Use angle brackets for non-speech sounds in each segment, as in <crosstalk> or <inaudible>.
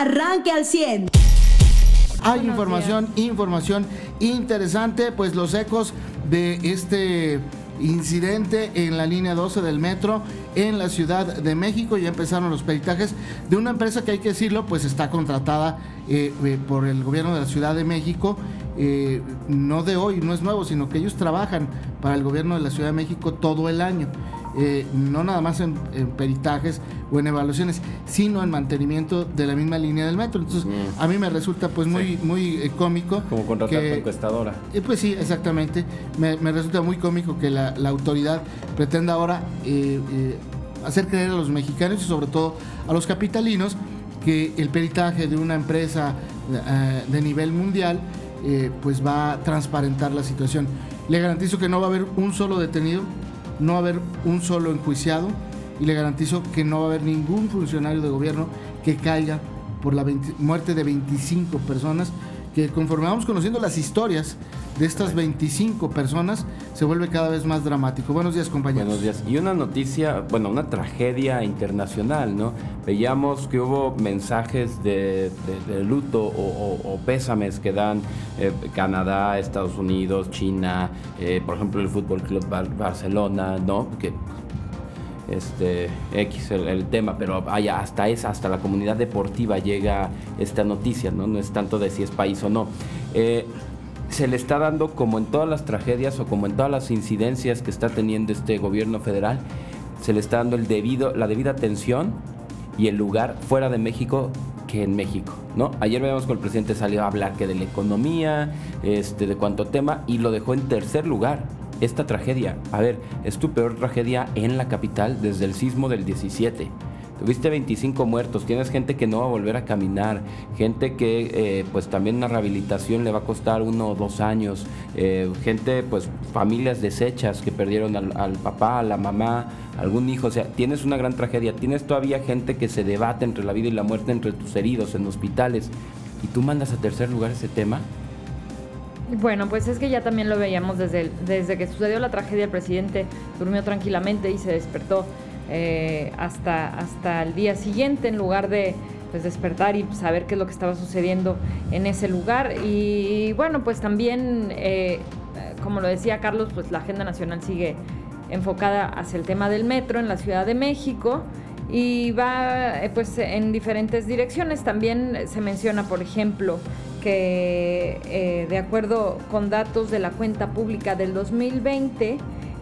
arranque al 100. Hay información, información interesante, pues los ecos de este incidente en la línea 12 del metro en la Ciudad de México. Ya empezaron los peritajes de una empresa que hay que decirlo, pues está contratada eh, eh, por el gobierno de la Ciudad de México. Eh, no de hoy, no es nuevo, sino que ellos trabajan para el gobierno de la Ciudad de México todo el año. Eh, no nada más en, peritajes o en evaluaciones, sino en mantenimiento de la misma línea del metro. Entonces, mm. a mí me resulta pues muy, muy eh, cómico. Como contratar que, encuestadora. Eh, pues sí, exactamente. Me, resulta muy cómico que la, autoridad pretenda ahora hacer creer a los mexicanos y sobre todo a los capitalinos que el peritaje de una empresa de nivel mundial pues va a transparentar la situación. Le garantizo que no va a haber un solo detenido no haber un solo enjuiciado y le garantizo que no va a haber ningún funcionario de gobierno que caiga por la muerte de 25 personas, que conforme vamos conociendo las historias de estas 25 personas, se vuelve cada vez más dramático. Buenos días, compañeros. Buenos días. Y una noticia, bueno, una tragedia internacional, ¿no? Veíamos que hubo mensajes de, luto o, pésames que dan eh, Canadá, Estados Unidos, China, eh, por ejemplo, el Fútbol Club Barcelona, ¿no? Que este X el, tema, pero vaya, hasta esa, hasta la comunidad deportiva llega esta noticia, ¿no? No es tanto de si es país o no. Eh, se le está dando, como en todas las tragedias o como en todas las incidencias que está teniendo este gobierno federal, se le está dando el debido, la debida atención y el lugar fuera de México que en México, ¿no? Ayer veíamos que el presidente salió a hablar que de la economía, este, de cuánto tema, y lo dejó en tercer lugar esta tragedia. A ver, es tu peor tragedia en la capital desde el sismo del 17. Tuviste 25 muertos, tienes gente que no va a volver a caminar, gente que eh, pues también una rehabilitación le va a costar uno o dos años, eh, gente pues familias deshechas que perdieron al, papá, a la mamá, algún hijo, o sea, tienes una gran tragedia, tienes todavía gente que se debate entre la vida y la muerte entre tus heridos en hospitales y tú mandas a tercer lugar ese tema. Bueno, pues es que ya también lo veíamos desde, desde que sucedió la tragedia, el presidente durmió tranquilamente y se despertó eh, hasta, hasta el día siguiente en lugar de pues, despertar y saber qué es lo que estaba sucediendo en ese lugar. Y bueno, pues también, eh, como lo decía Carlos, pues la agenda nacional sigue enfocada hacia el tema del metro en la Ciudad de México y va eh, pues en diferentes direcciones. También se menciona, por ejemplo, que de acuerdo con datos de la cuenta pública del 2020,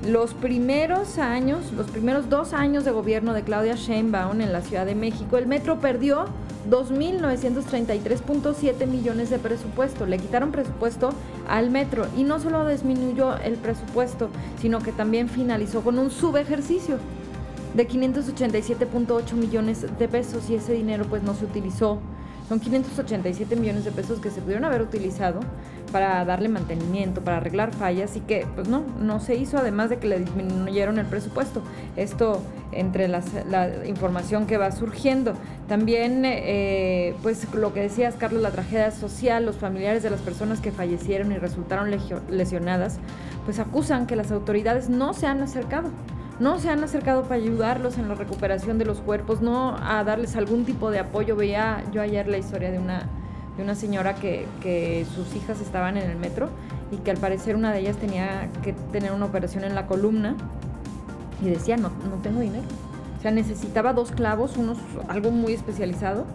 los primeros años, los primeros dos años de gobierno de Claudia Sheinbaum en la Ciudad de México, el metro perdió 2.933.7 millones de presupuesto. Le quitaron presupuesto al metro y no solo disminuyó el presupuesto, sino que también finalizó con un subejercicio de 587.8 millones de pesos y ese dinero pues no se utilizó son 587 millones de pesos que se pudieron haber utilizado para darle mantenimiento, para arreglar fallas y que pues no, no se hizo, además de que le disminuyeron el presupuesto. Esto entre la información que va surgiendo. También, eh, pues lo que decías, Carlos, la tragedia social, los familiares de las personas que fallecieron y resultaron lesionadas, pues acusan que las autoridades no se han acercado no se han acercado para ayudarlos en la recuperación de los cuerpos, no a darles algún tipo de apoyo. Veía yo ayer la historia de una, de una señora que, que sus hijas estaban en el metro y que al parecer una de ellas tenía que tener una operación en la columna y decía, no, no tengo dinero. O sea, necesitaba dos clavos, unos, algo muy especializado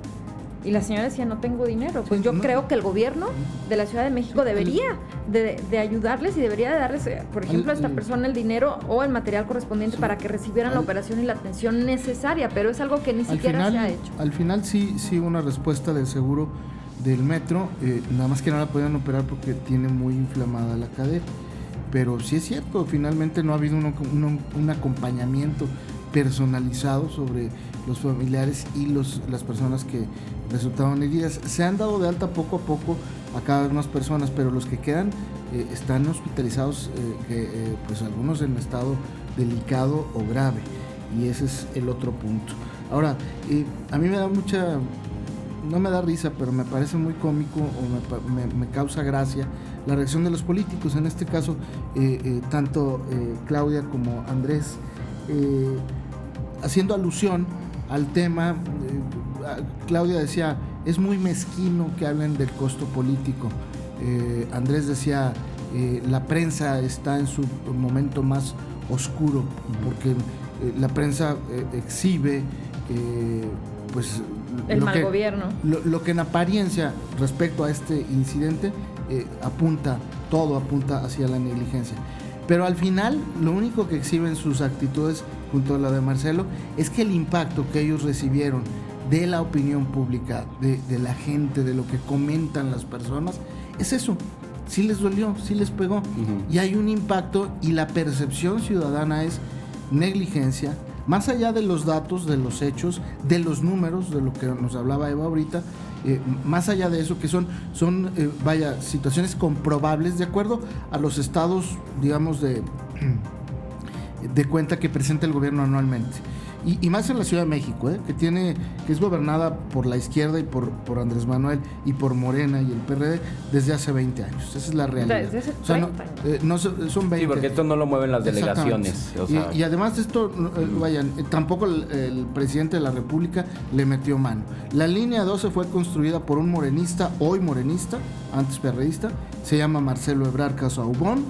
y la señora decía, no tengo dinero. Pues yo creo que el gobierno de la Ciudad de México debería de, ayudarles y debería de darles, eh, por ejemplo, a esta persona el dinero o el material correspondiente para que recibieran la operación y la atención necesaria, pero es algo que ni siquiera se ha hecho. Al final sí, sí una respuesta del seguro del metro, eh, nada más que no la podían operar porque tiene muy inflamada la cadera. Pero sí es cierto, finalmente no ha habido un acompañamiento personalizado sobre los familiares y los, las personas que resultaron heridas. Se han dado de alta poco a poco a cada vez más personas, pero los que quedan eh, están hospitalizados, eh, pues algunos en estado delicado o grave, y ese es el otro punto. Ahora, a mí me da mucha, no me da risa, pero me parece muy cómico o me, me, causa gracia la reacción de los políticos, en este caso, tanto Claudia como Andrés haciendo alusión al tema, eh, Claudia decía, es muy mezquino que hablen del costo político. Eh, Andrés decía, eh, la prensa está en su momento más oscuro, porque eh, la prensa exhibe pues el mal gobierno. Lo, que en apariencia respecto a este incidente apunta, todo apunta hacia la negligencia. Pero al final, lo único que exhiben sus actitudes, junto a la de Marcelo, es que el impacto que ellos recibieron de la opinión pública, de, la gente, de lo que comentan las personas, es eso. Sí les dolió, sí les pegó. Y hay un impacto y la percepción ciudadana es negligencia, más allá de los datos, de los hechos, de los números, de lo que nos hablaba Eva ahorita, eh, más allá de eso, que son, son eh, vaya, situaciones comprobables de acuerdo a los estados, digamos, de, <clears throat> de cuenta que presenta el gobierno anualmente. Y, más en la Ciudad de México, ¿eh? que tiene que es gobernada por la izquierda y por, por Andrés Manuel y por Morena y el PRD desde hace 20 años. Esa es la realidad. Desde hace 30 eh, no, son 20. Sí, porque esto no lo mueven las delegaciones. y, además de esto, eh, vayan, tampoco el, presidente de la República le metió mano. La línea 12 fue construida por un morenista, hoy morenista, antes perreísta, se llama Marcelo Ebrar Casaubón,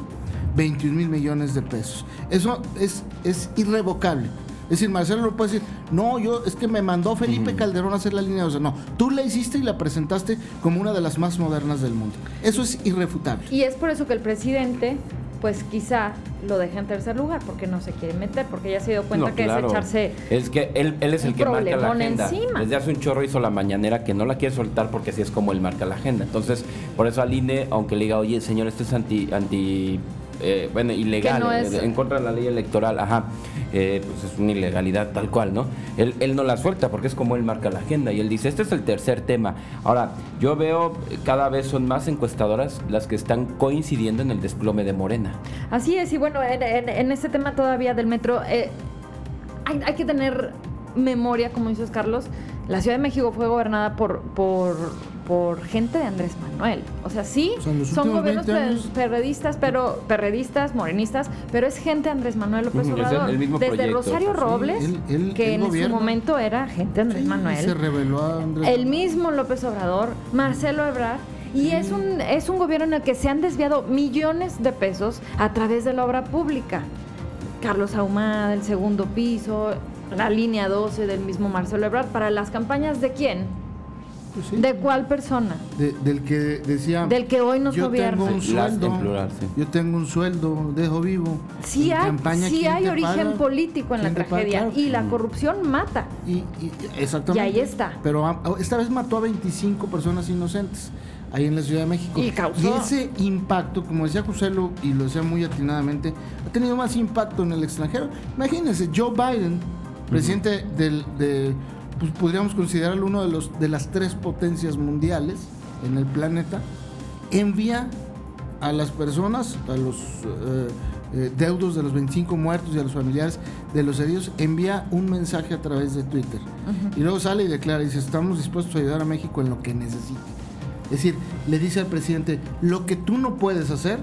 21 mil millones de pesos. Eso es, es irrevocable. Es decir, Marcelo no puede decir, no, yo es que me mandó Felipe Calderón a hacer la línea 12. No, tú la hiciste y la presentaste como una de las más modernas del mundo. Eso es irrefutable. Y es por eso que el presidente, pues quizá lo deje en tercer lugar, porque no se quiere meter, porque ya se dio cuenta que es echarse. Es que él, él es el que marca la agenda. Encima. Desde hace un chorro hizo la mañanera que no la quiere soltar porque así es como él marca la agenda. Entonces, por eso al INE, aunque le diga, oye, señor, esto es anti, anti eh, bueno, ilegal, eh, en contra de la ley electoral, ajá, eh, pues es una ilegalidad tal cual, ¿no? Él, él no la suelta porque es como él marca la agenda y él dice, este es el tercer tema. Ahora, yo veo cada vez son más encuestadoras las que están coincidiendo en el desplome de Morena. Así es, y bueno, en, este tema todavía del metro, hay, hay que tener memoria, como dices Carlos, la Ciudad de México fue gobernada por, por, por gente de Andrés Manuel. O sea, sí, son gobiernos perredistas, pero perredistas, morenistas, pero es gente de Andrés Manuel López Obrador. Desde Rosario Robles, que en su momento era gente de Andrés Manuel. Se reveló a Andrés El mismo López Obrador, Marcelo Ebrard. Y es un, es un gobierno en el que se han desviado millones de pesos a través de la obra pública. Carlos Ahumada, el segundo piso, la línea 12 del mismo Marcelo Ebrard, ¿para las campañas de quién? Pues ¿De cuál persona? del que decía. Del que hoy nos yo gobierna. Tengo un sueldo, Yo tengo un sueldo, dejo vivo. Sí hay, sí hay origen político en la tragedia y la corrupción mata. Y, exactamente. Y ahí está. Pero esta vez mató a 25 personas inocentes ahí en la Ciudad de México. Y, ese impacto, como decía José y lo decía muy atinadamente, ha tenido más impacto en el extranjero. Imagínense, Joe Biden presidente del, de, pues podríamos considerarlo uno de, los, de las tres potencias mundiales en el planeta, envía a las personas, a los eh, eh, deudos de los 25 muertos y a los familiares de los heridos, envía un mensaje a través de Twitter. Y luego sale y declara, dice, estamos dispuestos a ayudar a México en lo que necesite. Es decir, le dice al presidente, lo que tú no puedes hacer,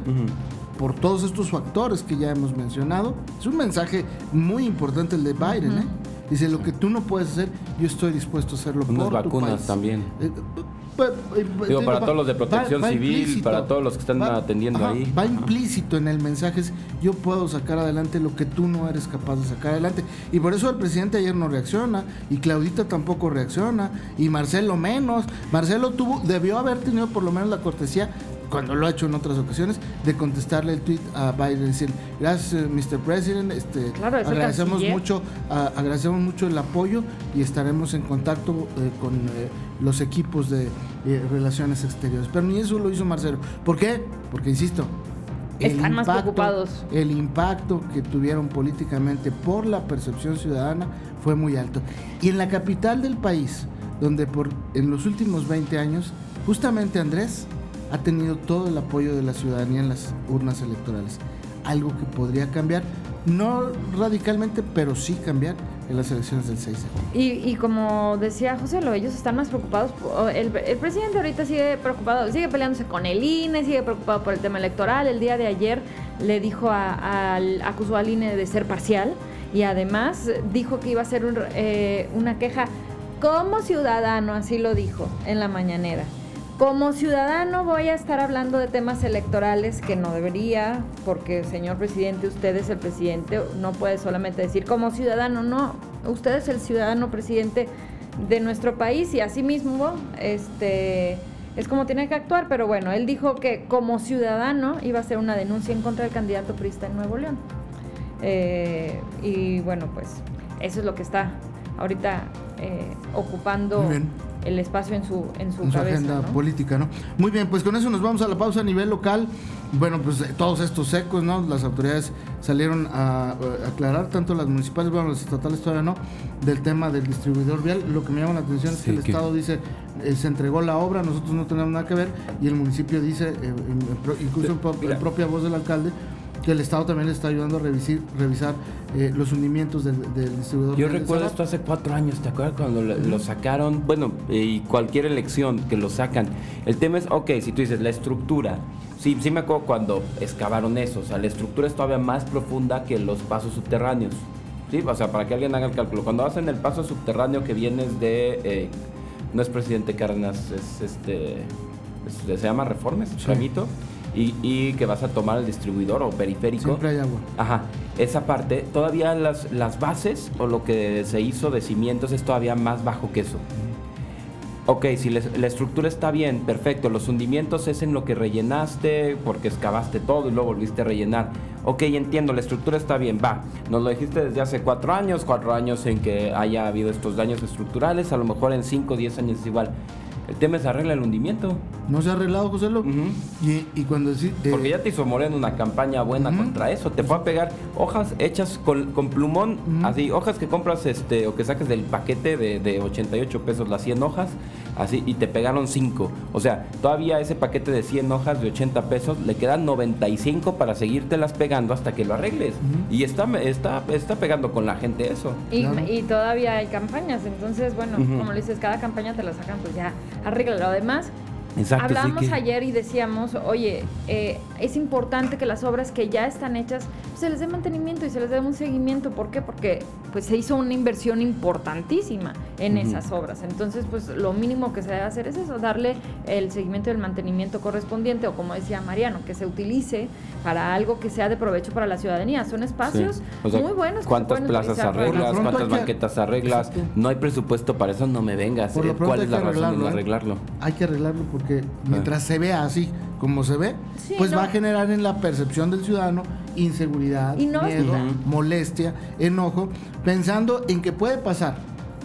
por todos estos factores que ya hemos mencionado. Es un mensaje muy importante el de Biden. ¿eh? Dice, lo que tú no puedes hacer, yo estoy dispuesto a hacerlo Unas vacunas también. Eh, eh, Digo, para todos los de protección civil, para todos los que están atendiendo ahí. Va implícito en el mensaje, es, yo puedo sacar adelante lo que tú no eres capaz de sacar adelante. Y por eso el presidente ayer no reacciona, y Claudita tampoco reacciona, y Marcelo menos. Marcelo tuvo, debió haber tenido por lo menos la cortesía cuando lo ha hecho en otras ocasiones, de contestarle el tweet a Biden, decir, gracias eh, Mr. President, este, agradecemos mucho, agradecemos mucho el apoyo y estaremos en contacto eh, con eh, los equipos de relaciones exteriores. Pero ni eso lo hizo Marcelo. ¿Por qué? Porque insisto, están más preocupados. El impacto que tuvieron políticamente por la percepción ciudadana fue muy alto. Y en la capital del país, donde por en los últimos 20 años, justamente Andrés ha tenido todo el apoyo de la ciudadanía en las urnas electorales. Algo que podría cambiar, no radicalmente, pero sí cambiar en las elecciones del 6 de junio. Y, como decía José, lo, ellos están más preocupados. El, presidente ahorita sigue preocupado, sigue peleándose con el INE, sigue preocupado por el tema electoral. El día de ayer le dijo a, acusó al INE de ser parcial y además dijo que iba a ser eh, una queja como ciudadano, así lo dijo en la mañanera. Como ciudadano voy a estar hablando de temas electorales que no debería, porque señor presidente, usted es el presidente, no puede solamente decir como ciudadano, no, usted es el ciudadano presidente de nuestro país y así mismo este, es como tiene que actuar, pero bueno, él dijo que como ciudadano iba a hacer una denuncia en contra del candidato prista en Nuevo León. Eh, y bueno, pues eso es lo que está ahorita eh, ocupando el espacio en su, en su, agenda política, ¿no? Muy bien, pues con eso nos vamos a la pausa a nivel local. Bueno, pues eh, todos estos secos, ¿no? Las autoridades salieron a, aclarar, tanto las municipales, bueno, las estatales todavía no, del tema del distribuidor vial. Lo que me llama la atención es que el Estado dice, eh, se entregó la obra, nosotros no tenemos nada que ver, y el municipio dice, incluso en propia voz del alcalde, que el Estado también le está ayudando a revisar, revisar eh, los hundimientos del, distribuidor. Yo recuerdo esto hace cuatro años, ¿te acuerdas cuando lo, sacaron? Bueno, y cualquier elección que lo sacan. El tema es, ok, si tú dices la estructura, sí, sí me acuerdo cuando excavaron eso, o sea, la estructura es todavía más profunda que los pasos subterráneos. Sí, o sea, para que alguien haga el cálculo. Cuando hacen el paso subterráneo que vienes de, eh, no es presidente Cárdenas, es este, se llama Reformes, sí y, que vas a tomar el distribuidor o periférico. Siempre hay agua. Ajá. Esa parte, todavía las, las bases o lo que se hizo de cimientos es todavía más bajo que eso. Ok, si la estructura está bien, perfecto. Los hundimientos es en lo que rellenaste porque excavaste todo y luego volviste a rellenar. Ok, entiendo, la estructura está bien, va. Nos lo dijiste desde hace cuatro años, cuatro años en que haya habido estos daños estructurales, a lo mejor en cinco o diez años es igual. El tema es arregla el hundimiento. No se ha arreglado, José Lo. y, cuando eh, Porque ya te hizo Moreno una campaña buena contra eso. Te fue a pegar hojas hechas con, plumón, así, hojas que compras este o que saques del paquete de, de 88 pesos las 100 hojas así, y te pegaron 5. O sea, todavía ese paquete de 100 hojas de 80 pesos, le quedan 95 para seguírtelas pegando hasta que lo arregles. Y está, está, está pegando con la gente eso. Y, y todavía hay campañas, entonces, bueno, como le dices, cada campaña te la sacan, pues ya, arréglalo. Además, Hablamos ayer y decíamos, oye, eh, es importante que las obras que ya están hechas pues, se les dé mantenimiento y se les dé un seguimiento. ¿Por qué? Porque pues se hizo una inversión importantísima en esas obras. Entonces, pues lo mínimo que se debe hacer es eso, darle el seguimiento y el mantenimiento correspondiente o como decía Mariano, que se utilice para algo que sea de provecho para la ciudadanía. Son espacios muy buenos. ¿Cuántas plazas arreglas? ¿Cuántas banquetas arreglas? No hay presupuesto para eso, no me vengas. Eh, ¿Cuál es la razón de no ¿eh? arreglarlo? Hay que arreglarlo porque que mientras se vea así como se ve, pues va a generar en la percepción del ciudadano inseguridad, miedo, molestia, enojo, pensando en que puede pasar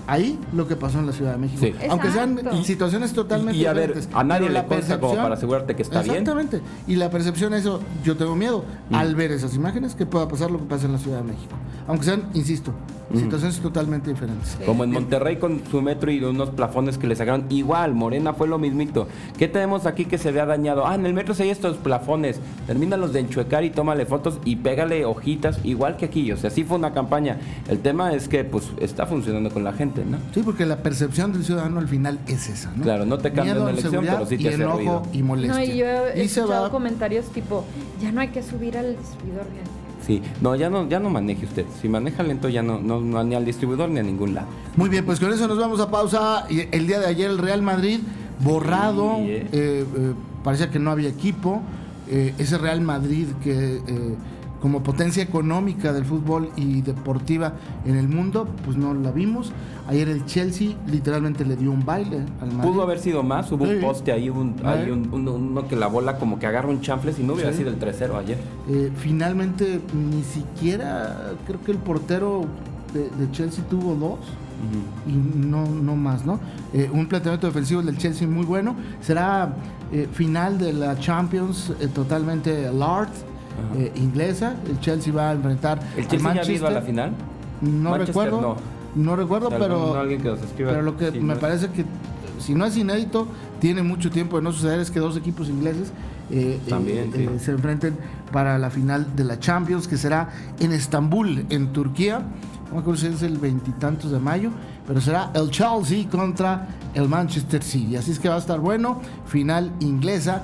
ahí lo que pasó en la Ciudad de México. Aunque sean situaciones totalmente y, a ver, a nadie le consta como para asegurarte que está bien. Exactamente. Y la percepción es eso, yo tengo miedo mm. al ver esas imágenes que pueda pasar lo que pasa en la Ciudad de México. Aunque sean, insisto, situaciones totalmente diferentes. Como en Monterrey con su metro y unos plafones que le sacaron. Igual, Morena fue lo mismito. ¿Qué tenemos aquí que se vea dañado? Ah, en el metro se hay estos plafones. Termínalos de enchuecar y tómale fotos y pégale hojitas, igual que aquí. O sea, sí fue una campaña. El tema es que pues está funcionando con la gente, ¿no? Sí, porque la percepción del ciudadano al final es esa, ¿no? Claro, no te cambia elección, pero sí te y enojo y molestia. No, y yo he escuchado comentarios tipo, ya no hay que subir al distribuidor Sí, no, ya no, ya no maneje usted. Si maneja lento ya no, no, ni al distribuidor ni a ningún lado. Muy bien, pues con eso nos vamos a pausa. El día de ayer el Real Madrid borrado, eh. Eh, eh, parecía que no había equipo. ese Real Madrid que como potencia económica del fútbol y deportiva en el mundo, pues no la vimos. Ayer el Chelsea literalmente le dio un baile al Madrid. Pudo haber sido más, hubo un poste ahí, un, uno que la bola como que agarra un chanfle, si no hubiera sido el 3-0 ayer. Eh, finalmente ni siquiera creo que el portero de, Chelsea tuvo dos. Y no, no más, ¿no? Eh, un planteamiento defensivo del Chelsea muy bueno. Será eh, final de la Champions totalmente large eh, inglesa. El Chelsea va a enfrentar ¿El Chelsea ya ha ido a la final? No recuerdo. No, recuerdo, pero, pero lo que me parece que si no es inédito, tiene mucho tiempo de no suceder, es que dos equipos ingleses eh, eh, se enfrenten para la final de la Champions, que será en Estambul, en Turquía. No me acuerdo si es el veintitantos de mayo, pero será el Chelsea contra el Manchester City. Así es que va a estar bueno. Final inglesa